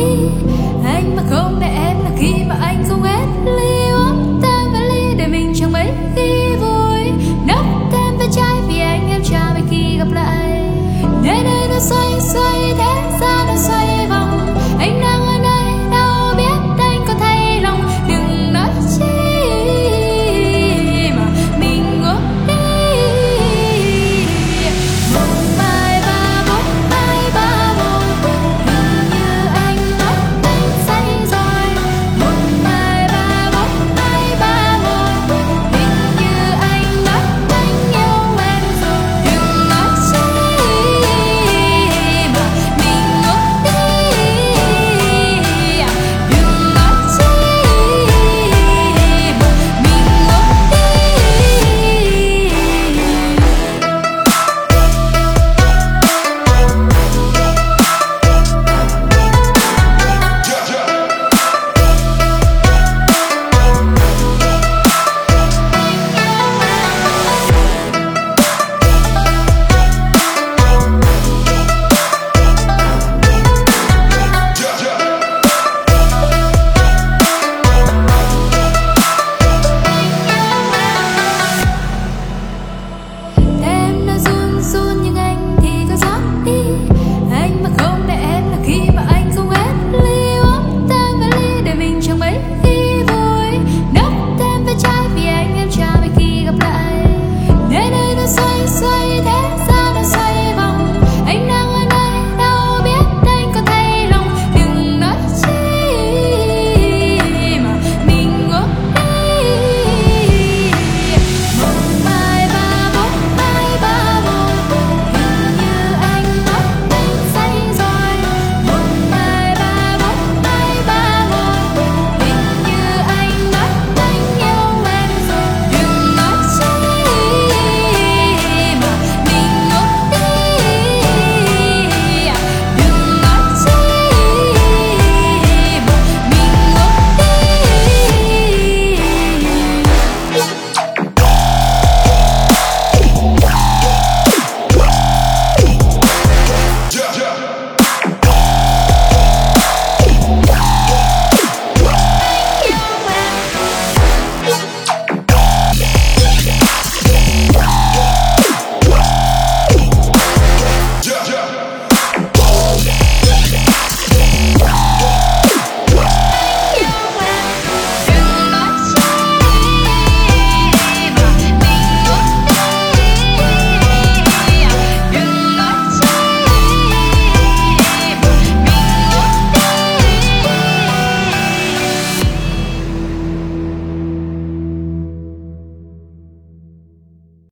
eat